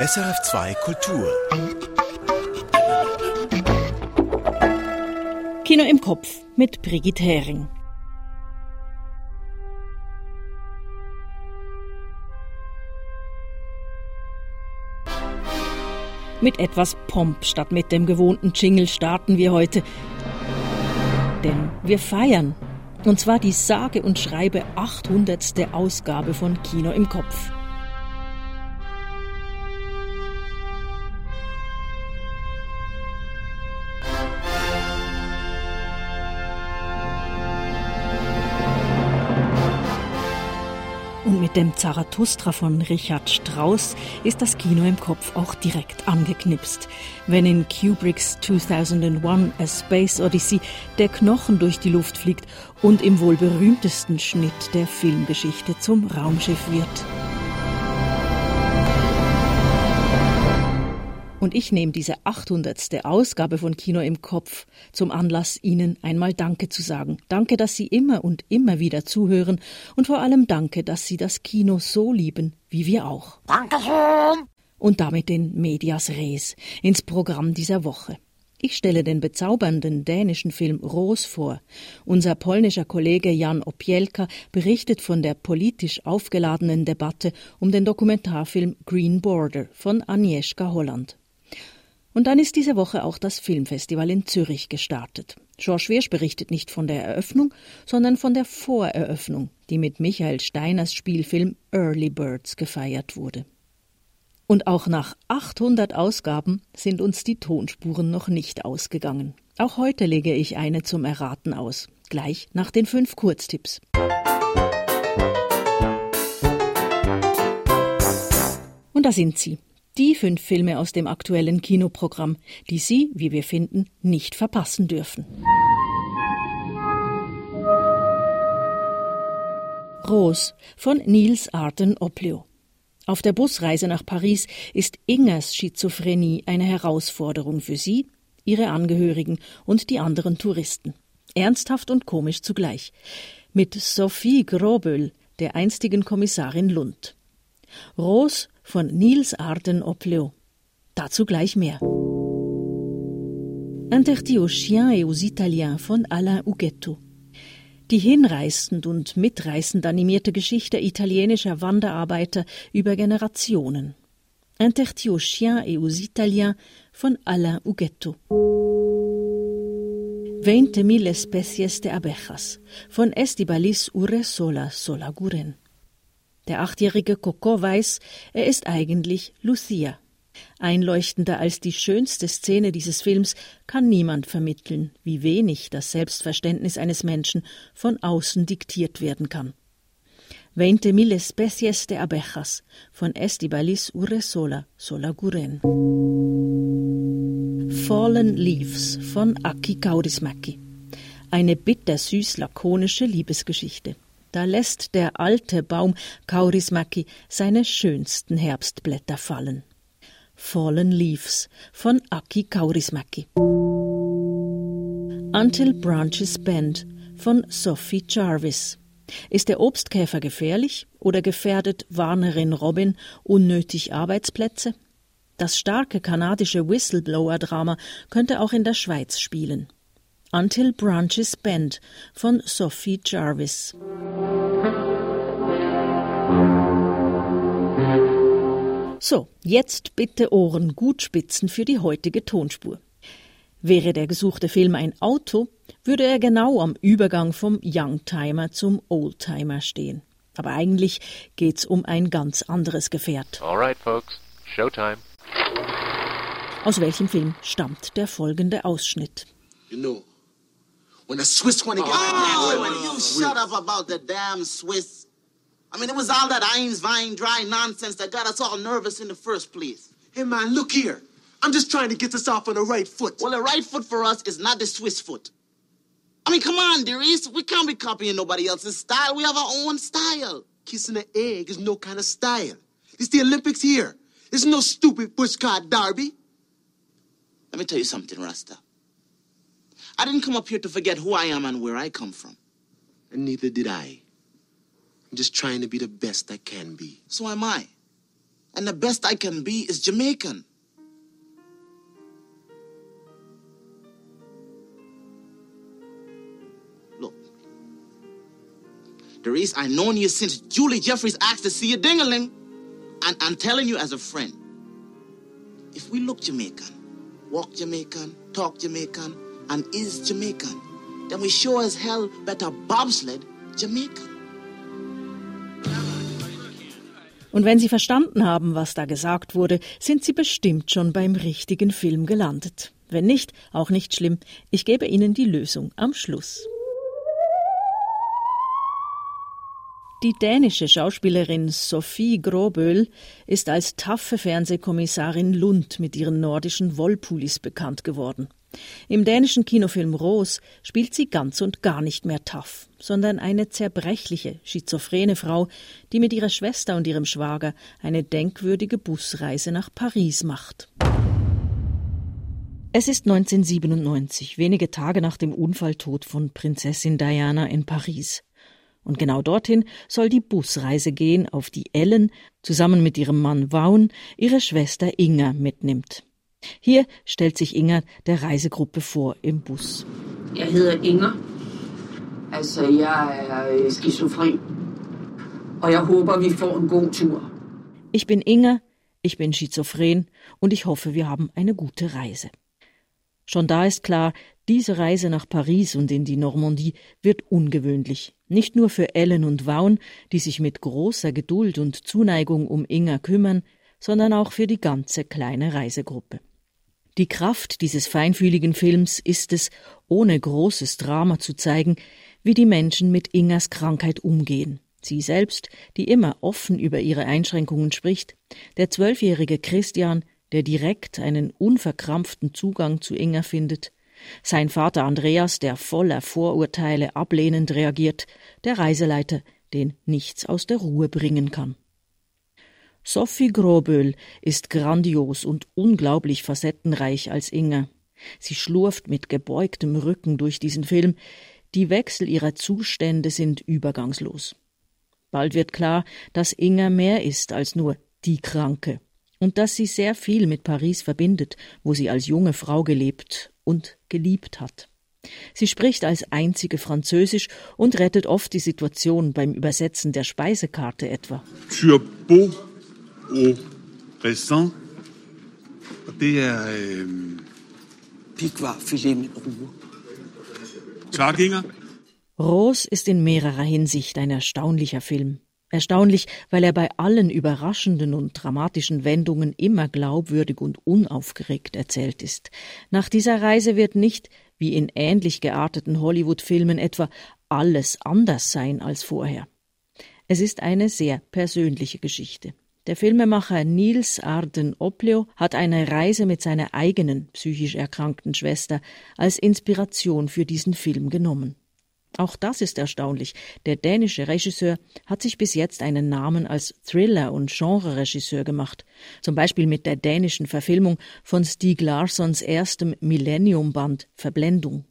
SRF2 Kultur. Kino im Kopf mit Brigitte Hering. Mit etwas Pomp statt mit dem gewohnten Jingle starten wir heute. Denn wir feiern. Und zwar die sage und schreibe 800. Ausgabe von Kino im Kopf. Mit dem Zarathustra von Richard Strauss ist das Kino im Kopf auch direkt angeknipst. Wenn in Kubricks 2001 A Space Odyssey der Knochen durch die Luft fliegt und im wohl berühmtesten Schnitt der Filmgeschichte zum Raumschiff wird. Und ich nehme diese 800. Ausgabe von Kino im Kopf zum Anlass, Ihnen einmal Danke zu sagen. Danke, dass Sie immer und immer wieder zuhören und vor allem danke, dass Sie das Kino so lieben, wie wir auch. Dankeschön! Und damit den Medias Res ins Programm dieser Woche. Ich stelle den bezaubernden dänischen Film Ros vor. Unser polnischer Kollege Jan Opielka berichtet von der politisch aufgeladenen Debatte um den Dokumentarfilm Green Border von Agnieszka Holland. Und dann ist diese Woche auch das Filmfestival in Zürich gestartet. George Wirsch berichtet nicht von der Eröffnung, sondern von der Voreröffnung, die mit Michael Steiners Spielfilm Early Birds gefeiert wurde. Und auch nach 800 Ausgaben sind uns die Tonspuren noch nicht ausgegangen. Auch heute lege ich eine zum Erraten aus, gleich nach den fünf Kurztipps. Und da sind sie, die fünf Filme aus dem aktuellen Kinoprogramm, die Sie, wie wir finden, nicht verpassen dürfen. Rose von Niels Arden Oplio. Auf der Busreise nach Paris ist Ingers Schizophrenie eine Herausforderung für sie, ihre Angehörigen und die anderen Touristen. Ernsthaft und komisch zugleich. Mit Sophie Groböl, der einstigen Kommissarin Lund. Rose von Niels Arden Opleo. Dazu gleich mehr. Interdit aux chiens et aux Italiens von Alain Ughetto. Die hinreißend und mitreißend animierte Geschichte italienischer Wanderarbeiter über Generationen. Interdit aux chiens et aux Italiens von Alain. Veinte mil especies de abejas von Estibalis Urresola Solaguren. Der achtjährige Coco weiß, er ist eigentlich Lucia. Einleuchtender als die schönste Szene dieses Films kann niemand vermitteln, wie wenig das Selbstverständnis eines Menschen von außen diktiert werden kann. Veinte mil especies de abejas von Estibalis Urresola Solaguren. Fallen Leaves von Aki Kaurismäki. Eine bittersüß lakonische Liebesgeschichte. Da lässt der alte Baum Kaurismäki seine schönsten Herbstblätter fallen. Fallen Leaves von Aki Kaurismäki. Until Branches Bend von Sophie Jarvis. Ist der Obstkäfer gefährlich oder gefährdet Warnerin Robin unnötig Arbeitsplätze? Das starke kanadische Whistleblower-Drama könnte auch in der Schweiz spielen. Until Branches Bend von Sophie Jarvis. So, jetzt bitte Ohren gut spitzen für die heutige Tonspur. Wäre der gesuchte Film ein Auto, würde er genau am Übergang vom Youngtimer zum Oldtimer stehen. Aber eigentlich geht's um ein ganz anderes Gefährt. Alright, folks. Showtime. Aus welchem Film stammt der folgende Ausschnitt? You know, when the Swiss want to get Oh, like you shut up about the damn Swiss. I mean, it was all that Ein's vine dry nonsense that got us all nervous in the first place. Hey man, look here. I'm just trying to get us off on the right foot. Well, the right foot for us is not the Swiss foot. I mean, come on, dearies. We can't be copying nobody else's style. We have our own style. Kissing an egg is no kind of style. It's the Olympics here. There's no stupid pushcart derby. Let me tell you something, Rasta. I didn't come up here to forget who I am and where I come from. And neither did I. I'm just trying to be the best I can be. So am I. And the best I can be is Jamaican. Look, Doris, I've known you since Julie Jeffries asked to see you dingaling. And I'm telling you as a friend, if we look Jamaican, walk Jamaican, talk Jamaican, and is Jamaican, then we sure as hell better bobsled Jamaican. Und wenn Sie verstanden haben, was da gesagt wurde, sind Sie bestimmt schon beim richtigen Film gelandet. Wenn nicht, auch nicht schlimm. Ich gebe Ihnen die Lösung am Schluss. Die dänische Schauspielerin Sophie Groböhl ist als taffe Fernsehkommissarin Lund mit ihren nordischen Wollpullis bekannt geworden. Im dänischen Kinofilm Rose spielt sie ganz und gar nicht mehr tough, sondern eine zerbrechliche, schizophrene Frau, die mit ihrer Schwester und ihrem Schwager eine denkwürdige Busreise nach Paris macht. Es ist 1997, wenige Tage nach dem Unfalltod von Prinzessin Diana in Paris. Und genau dorthin soll die Busreise gehen, auf die Ellen zusammen mit ihrem Mann Vaughan ihre Schwester Inga mitnimmt. Hier stellt sich Inger der Reisegruppe vor im Bus. Jeg hedder Inger. Altså, jeg er øh, skizofren. Og jeg håber, vi får en god tur. Ich bin Inger, ich bin schizophren und ich hoffe, wir haben eine gute Reise. Schon da ist klar, diese Reise nach Paris und in die Normandie wird ungewöhnlich. Nicht nur für Ellen und Vaughan, die sich mit großer Geduld und Zuneigung um Inger kümmern, sondern auch für die ganze kleine Reisegruppe. Die Kraft dieses feinfühligen Films ist es, ohne großes Drama zu zeigen, wie die Menschen mit Ingers Krankheit umgehen. Sie selbst, die immer offen über ihre Einschränkungen spricht, der zwölfjährige Christian, der direkt einen unverkrampften Zugang zu Inger findet, sein Vater Andreas, der voller Vorurteile ablehnend reagiert, der Reiseleiter, den nichts aus der Ruhe bringen kann. Sophie Groböhl ist grandios und unglaublich facettenreich als Inga. Sie schlurft mit gebeugtem Rücken durch diesen Film. Die Wechsel ihrer Zustände sind übergangslos. Bald wird klar, dass Inga mehr ist als nur die Kranke und dass sie sehr viel mit Paris verbindet, wo sie als junge Frau gelebt und geliebt hat. Sie spricht als einzige Französisch und rettet oft die Situation beim Übersetzen der Speisekarte etwa. As beau au raisin, det er... Øh... Pigvarfilet mit Ruhe. Klargänger? Rose ist in mehrerer Hinsicht ein erstaunlicher Film. Erstaunlich, weil er bei allen überraschenden und dramatischen Wendungen immer glaubwürdig und unaufgeregt erzählt ist. Nach dieser Reise wird nicht, wie in ähnlich gearteten Hollywood-Filmen etwa, alles anders sein als vorher. Es ist eine sehr persönliche Geschichte. Der Filmemacher Nils Arden Opleo hat eine Reise mit seiner eigenen psychisch erkrankten Schwester als Inspiration für diesen Film genommen. Auch das ist erstaunlich. Der dänische Regisseur hat sich bis jetzt einen Namen als Thriller- und Genreregisseur gemacht. Zum Beispiel mit der dänischen Verfilmung von Stieg Larssons erstem Millennium-Band Verblendung.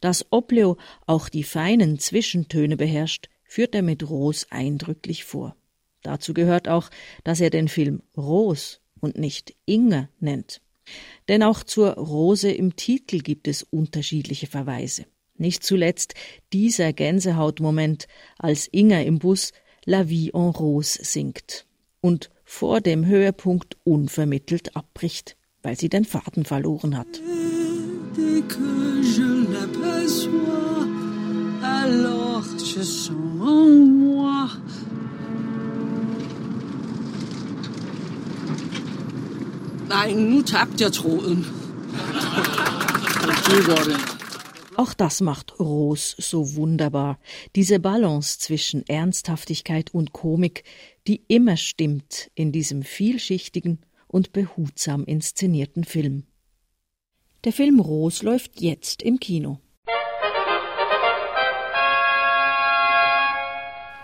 Dass Opleo auch die feinen Zwischentöne beherrscht, führt er mit Ros eindrücklich vor. Dazu gehört auch, dass er den Film Rose und nicht Inge nennt. Denn auch zur Rose im Titel gibt es unterschiedliche Verweise. Nicht zuletzt dieser Gänsehautmoment, als Inga im Bus La Vie en Rose singt und vor dem Höhepunkt unvermittelt abbricht, weil sie den Faden verloren hat. Nein, nu tabte jeg tråden. Auch das macht Ros so wunderbar. Diese Balance zwischen Ernsthaftigkeit und Komik, die immer stimmt in diesem vielschichtigen und behutsam inszenierten Film. Der Film Ros läuft jetzt im Kino.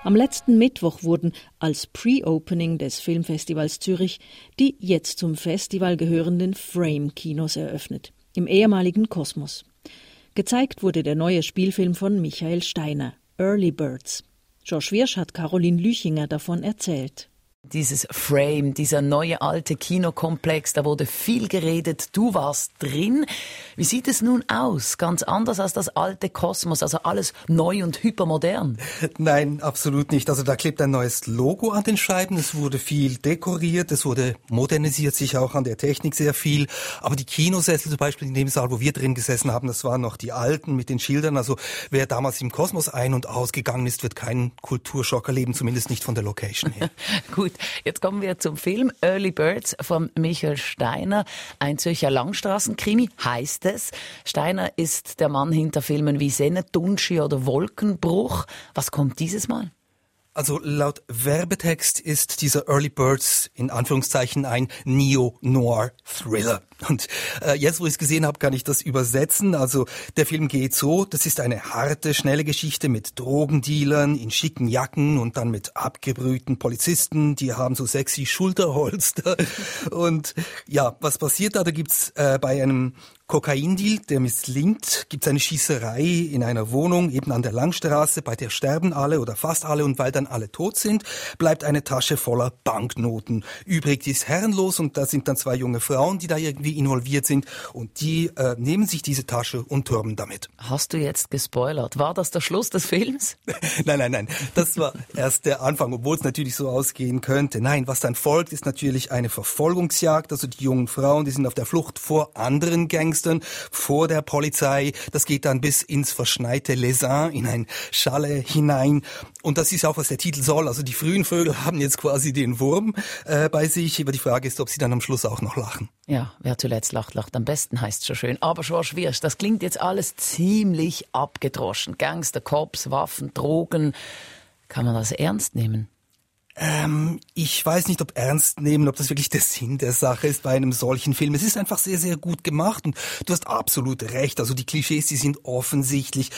Am letzten Mittwoch wurden als Pre-Opening des Filmfestivals Zürich die jetzt zum Festival gehörenden Frame-Kinos eröffnet, im ehemaligen Kosmos. Gezeigt wurde der neue Spielfilm von Michael Steiner, Early Birds. Josh Wirsch hat Caroline Lüchinger davon erzählt. Dieses Frame, dieser neue alte Kinokomplex, da wurde viel geredet, du warst drin. Wie sieht es nun aus? Ganz anders als das alte Kosmos, also alles neu und hypermodern? Nein, absolut nicht. Also da klebt ein neues Logo an den Scheiben, es wurde viel dekoriert, es wurde modernisiert, sich auch an der Technik sehr viel. Aber die Kinosessel zum Beispiel in dem Saal, wo wir drin gesessen haben, das waren noch die alten mit den Schildern. Also wer damals im Kosmos ein- und ausgegangen ist, wird keinen Kulturschock erleben, zumindest nicht von der Location her. Gut, jetzt kommen wir zum Film Early Birds von Michael Steiner. Ein Zürcher Langstraßenkrimi heißt es. Steiner ist der Mann hinter Filmen wie Sennetunschi oder Wolkenbruch. Was kommt dieses Mal? Also laut Werbetext ist dieser Early Birds in Anführungszeichen ein Neo-Noir-Thriller. Und äh, jetzt, wo ich es gesehen habe, kann ich das übersetzen. Also der Film geht so, das ist eine harte, schnelle Geschichte mit Drogendealern in schicken Jacken und dann mit abgebrühten Polizisten, die haben so sexy Schulterholster. Und ja, was passiert da? Da gibt's äh, bei einem Kokaindeal, der misslingt, gibt es eine Schießerei in einer Wohnung, eben an der Langstraße, bei der sterben alle oder fast alle und weil dann alle tot sind, bleibt eine Tasche voller Banknoten. Übrig, die ist herrenlos und da sind dann zwei junge Frauen, die da irgendwie involviert sind und die äh, nehmen sich diese Tasche und türmen damit. Hast du jetzt gespoilert? War das der Schluss des Films? nein, nein, nein. Das war erst der Anfang, obwohl es natürlich so ausgehen könnte. Nein, was dann folgt, ist natürlich eine Verfolgungsjagd. Also die jungen Frauen, die sind auf der Flucht vor anderen Gangs Gangstern vor der Polizei. Das geht dann bis ins verschneite Lesin, in ein Schalle hinein. Und das ist auch, was der Titel soll. Also die frühen Vögel haben jetzt quasi den Wurm äh, bei sich. Aber die Frage ist, ob sie dann am Schluss auch noch lachen. Ja, wer zuletzt lacht, lacht am besten, heißt schon schön. Aber Schorsch Wirsch, das klingt jetzt alles ziemlich abgedroschen. Gangster, Cops, Waffen, Drogen. Kann man das ernst nehmen? Ähm, ich weiß nicht, ob ernst nehmen, ob das wirklich der Sinn der Sache ist bei einem solchen Film. Es ist einfach sehr, sehr gut gemacht und du hast absolut recht. Also die Klischees, die sind offensichtlich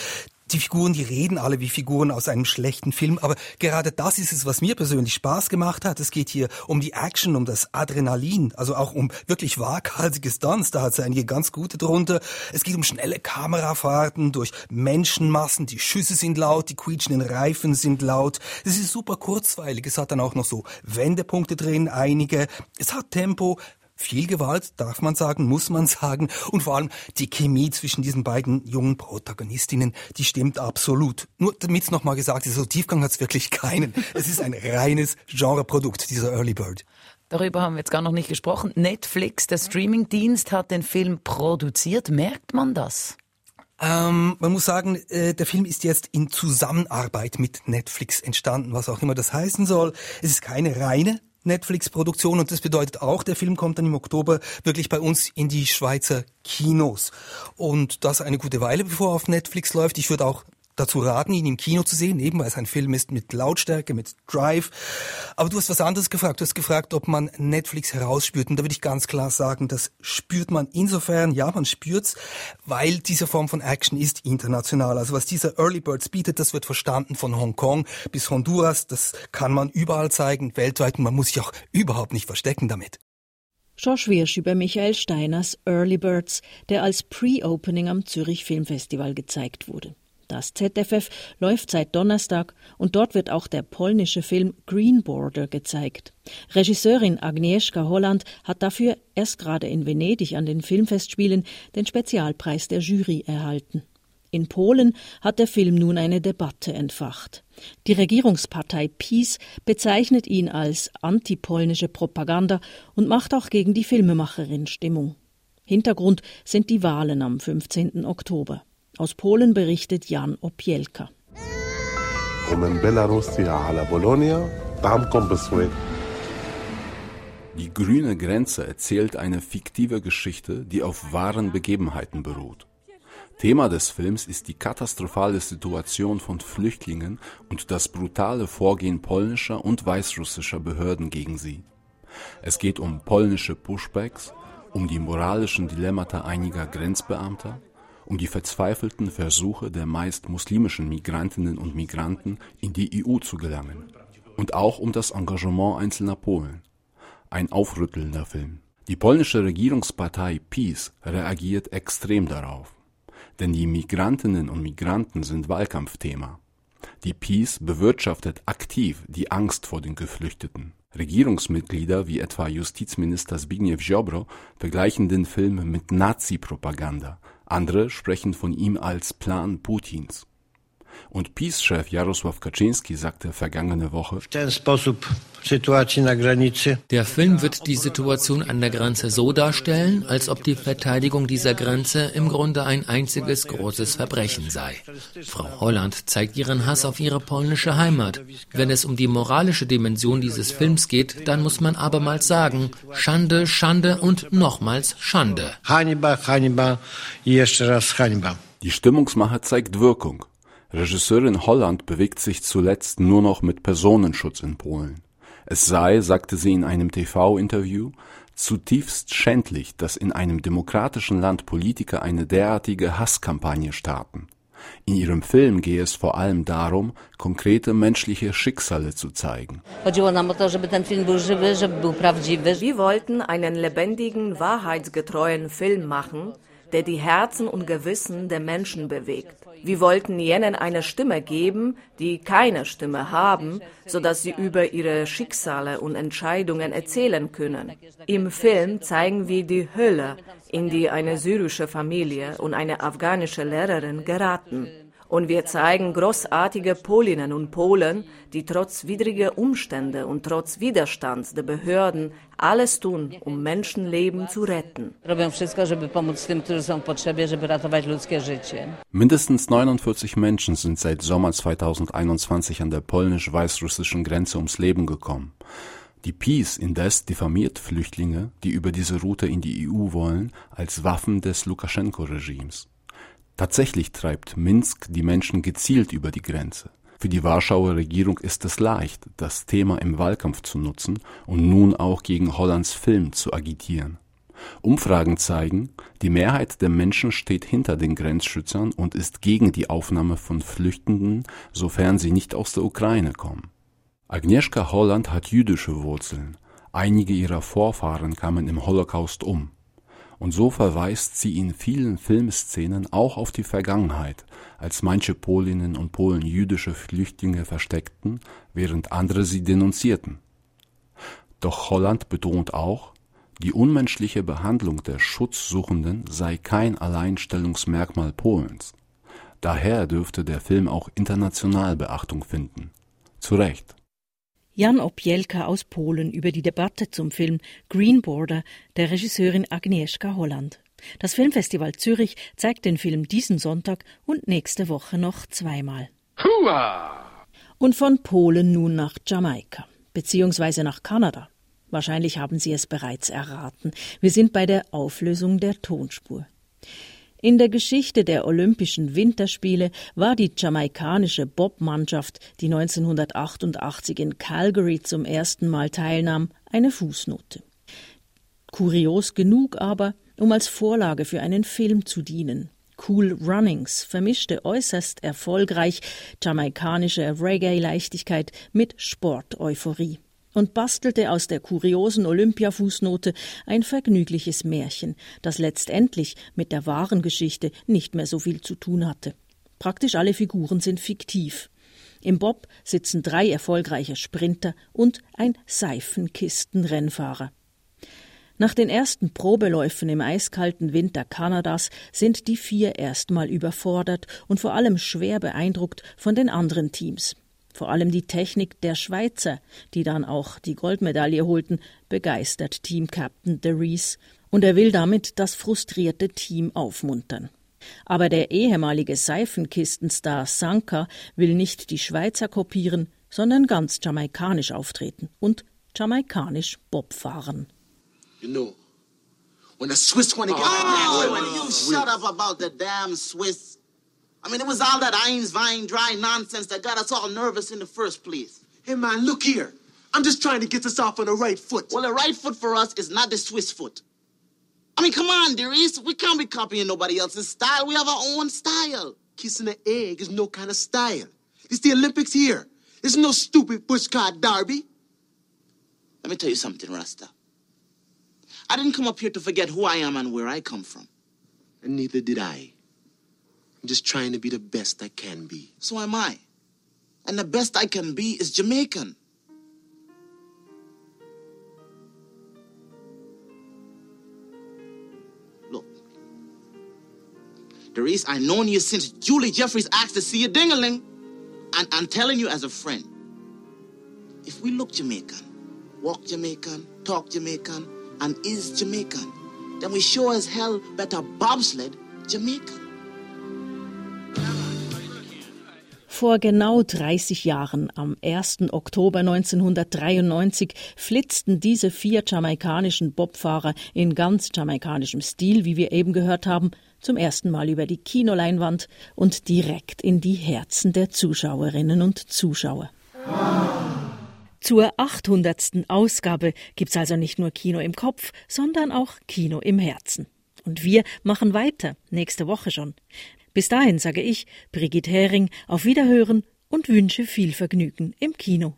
die Figuren, die reden alle wie Figuren aus einem schlechten Film, aber gerade das ist es, was mir persönlich Spaß gemacht hat. Es geht hier um die Action, um das Adrenalin, also auch um wirklich waghalsige Stunts, da hat es einige ganz gute drunter. Es geht um schnelle Kamerafahrten durch Menschenmassen, die Schüsse sind laut, die quietschenden Reifen sind laut. Es ist super kurzweilig, es hat dann auch noch so Wendepunkte drin, einige. Es hat Tempo, viel Gewalt, darf man sagen, muss man sagen. Und vor allem die Chemie zwischen diesen beiden jungen Protagonistinnen, die stimmt absolut. Nur damit es nochmal gesagt ist, so Tiefgang hat es wirklich keinen. Es ist ein reines Genreprodukt, dieser Early Bird. Darüber haben wir jetzt gar noch nicht gesprochen. Netflix, der Streamingdienst, hat den Film produziert. Merkt man das? Ähm, man muss sagen, äh, der Film ist jetzt in Zusammenarbeit mit Netflix entstanden, was auch immer das heißen soll. Es ist keine reine Netflix-Produktion und das bedeutet auch, der Film kommt dann im Oktober wirklich bei uns in die Schweizer Kinos. Und das eine gute Weile, bevor er auf Netflix läuft. Ich würde auch dazu raten, ihn im Kino zu sehen, eben weil es ein Film ist mit Lautstärke, mit Drive. Aber du hast was anderes gefragt. Du hast gefragt, ob man Netflix herausspürt. Und da würde ich ganz klar sagen, das spürt man insofern, ja, man spürt's, weil diese Form von Action ist international. Also was dieser Early Birds bietet, das wird verstanden von Hongkong bis Honduras. Das kann man überall zeigen, weltweit. Und man muss sich auch überhaupt nicht verstecken damit. Schorsch Wirsch über Michael Steiners Early Birds, der als Pre-Opening am Zürich Filmfestival gezeigt wurde. Das ZFF läuft seit Donnerstag und dort wird auch der polnische Film Green Border gezeigt. Regisseurin Agnieszka Holland hat dafür erst gerade in Venedig an den Filmfestspielen den Spezialpreis der Jury erhalten. In Polen hat der Film nun eine Debatte entfacht. Die Regierungspartei PiS bezeichnet ihn als antipolnische Propaganda und macht auch gegen die Filmemacherin Stimmung. Hintergrund sind die Wahlen am 15. Oktober. Aus Polen berichtet Jan Opielka. Die grüne Grenze erzählt eine fiktive Geschichte, die auf wahren Begebenheiten beruht. Thema des Films ist die katastrophale Situation von Flüchtlingen und das brutale Vorgehen polnischer und weißrussischer Behörden gegen sie. Es geht um polnische Pushbacks, um die moralischen Dilemmata einiger Grenzbeamter, um die verzweifelten Versuche der meist muslimischen Migrantinnen und Migranten in die EU zu gelangen. Und auch um das Engagement einzelner Polen. Ein aufrüttelnder Film. Die polnische Regierungspartei PiS reagiert extrem darauf. Denn die Migrantinnen und Migranten sind Wahlkampfthema. Die PiS bewirtschaftet aktiv die Angst vor den Geflüchteten. Regierungsmitglieder wie etwa Justizminister Zbigniew Ziobro vergleichen den Film mit Nazi-Propaganda, andere sprechen von ihm als Plan Putins. Und PiS-Chef Jarosław Kaczynski sagte vergangene Woche, der Film wird die Situation an der Grenze so darstellen, als ob die Verteidigung dieser Grenze im Grunde ein einziges großes Verbrechen sei. Frau Holland zeigt ihren Hass auf ihre polnische Heimat. Wenn es um die moralische Dimension dieses Films geht, dann muss man abermals sagen, Schande, Schande und nochmals Schande. Die Stimmungsmache zeigt Wirkung. Regisseurin Holland bewegt sich zuletzt nur noch mit Personenschutz in Polen. Es sei, sagte sie in einem TV-Interview, zutiefst schändlich, dass in einem demokratischen Land Politiker eine derartige Hasskampagne starten. In ihrem Film gehe es vor allem darum, konkrete menschliche Schicksale zu zeigen. Wir wollten einen lebendigen, wahrheitsgetreuen Film machen, der die Herzen und Gewissen der Menschen bewegt. Wir wollten jenen eine Stimme geben, die keine Stimme haben, sodass sie über ihre Schicksale und Entscheidungen erzählen können. Im Film zeigen wir die Hölle, in die eine syrische Familie und eine afghanische Lehrerin geraten. Und wir zeigen großartige Polinnen und Polen, die trotz widriger Umstände und trotz Widerstands der Behörden alles tun, um Menschenleben zu retten. Mindestens 49 Menschen sind seit Sommer 2021 an der polnisch-weißrussischen Grenze ums Leben gekommen. Die Peace indes diffamiert Flüchtlinge, die über diese Route in die EU wollen, als Waffen des Lukaschenko-Regimes. Tatsächlich treibt Minsk die Menschen gezielt über die Grenze. Für die Warschauer Regierung ist es leicht, das Thema im Wahlkampf zu nutzen und nun auch gegen Hollands Film zu agitieren. Umfragen zeigen, die Mehrheit der Menschen steht hinter den Grenzschützern und ist gegen die Aufnahme von Flüchtenden, sofern sie nicht aus der Ukraine kommen. Agnieszka Holland hat jüdische Wurzeln. Einige ihrer Vorfahren kamen im Holocaust um und so verweist sie in vielen Filmszenen auch auf die Vergangenheit, als manche Polinnen und Polen jüdische Flüchtlinge versteckten, während andere sie denunzierten. Doch Holland betont auch, die unmenschliche Behandlung der Schutzsuchenden sei kein Alleinstellungsmerkmal Polens. Daher dürfte der Film auch international Beachtung finden. Zu Recht. Jan Opielka aus Polen über die Debatte zum Film Green Border der Regisseurin Agnieszka Holland. Das Filmfestival Zürich zeigt den Film diesen Sonntag und nächste Woche noch zweimal. Hua! Und von Polen nun nach Jamaika, beziehungsweise nach Kanada. Wahrscheinlich haben Sie es bereits erraten. Wir sind bei der Auflösung der Tonspur. In der Geschichte der Olympischen Winterspiele war die jamaikanische Bobmannschaft, die 1988 in Calgary zum ersten Mal teilnahm, eine Fußnote. Kurios genug aber, um als Vorlage für einen Film zu dienen. Cool Runnings vermischte äußerst erfolgreich jamaikanische Reggae-Leichtigkeit mit Sport-Euphorie und bastelte aus der kuriosen Olympiafußnote ein vergnügliches Märchen, das letztendlich mit der wahren Geschichte nicht mehr so viel zu tun hatte. Praktisch alle Figuren sind fiktiv. Im Bob sitzen drei erfolgreiche Sprinter und ein Seifenkistenrennfahrer. Nach den ersten Probeläufen im eiskalten Winter Kanadas sind die vier erstmal überfordert und vor allem schwer beeindruckt von den anderen Teams. Vor allem die Technik der Schweizer, die dann auch die Goldmedaille holten, begeistert Team-Captain De Rees und er will damit das frustrierte Team aufmuntern. Aber der ehemalige Seifenkistenstar Sanka will nicht die Schweizer kopieren, sondern ganz jamaikanisch auftreten und jamaikanisch Bob fahren. You know, when the Swiss want to get oh, when you shut up about the damn Swiss I mean, it was all that Eins, Wein, dry nonsense that got us all nervous in the first place. Hey, man, look here. I'm just trying to get us off on the right foot. Well, the right foot for us is not the Swiss foot. I mean, come on, dearies. We can't be copying nobody else's style. We have our own style. Kissing the egg is no kind of style. It's the Olympics here. There's no stupid bushcart derby. Let me tell you something, Rasta. I didn't come up here to forget who I am and where I come from. And neither did I. I'm just trying to be the best I can be. So am I. And the best I can be is Jamaican. Look, Therese, I've known you since Julie Jeffries asked to see you dingaling. And I'm telling you as a friend, if we look Jamaican, walk Jamaican, talk Jamaican, and is Jamaican, then we sure as hell better bobsled Jamaican. Vor genau 30 Jahren, am 1. Oktober 1993, flitzten diese vier jamaikanischen Bobfahrer in ganz jamaikanischem Stil, wie wir eben gehört haben, zum ersten Mal über die Kinoleinwand und direkt in die Herzen der Zuschauerinnen und Zuschauer. Zur 800. Ausgabe gibt's also nicht nur Kino im Kopf, sondern auch Kino im Herzen. Und wir machen weiter, nächste Woche schon. Bis dahin sage ich, Brigitte Hering, auf Wiederhören und wünsche viel Vergnügen im Kino.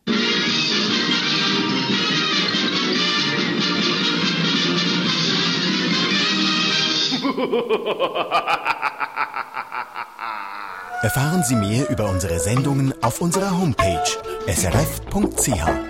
Erfahren Sie mehr über unsere Sendungen auf unserer Homepage srf.ch.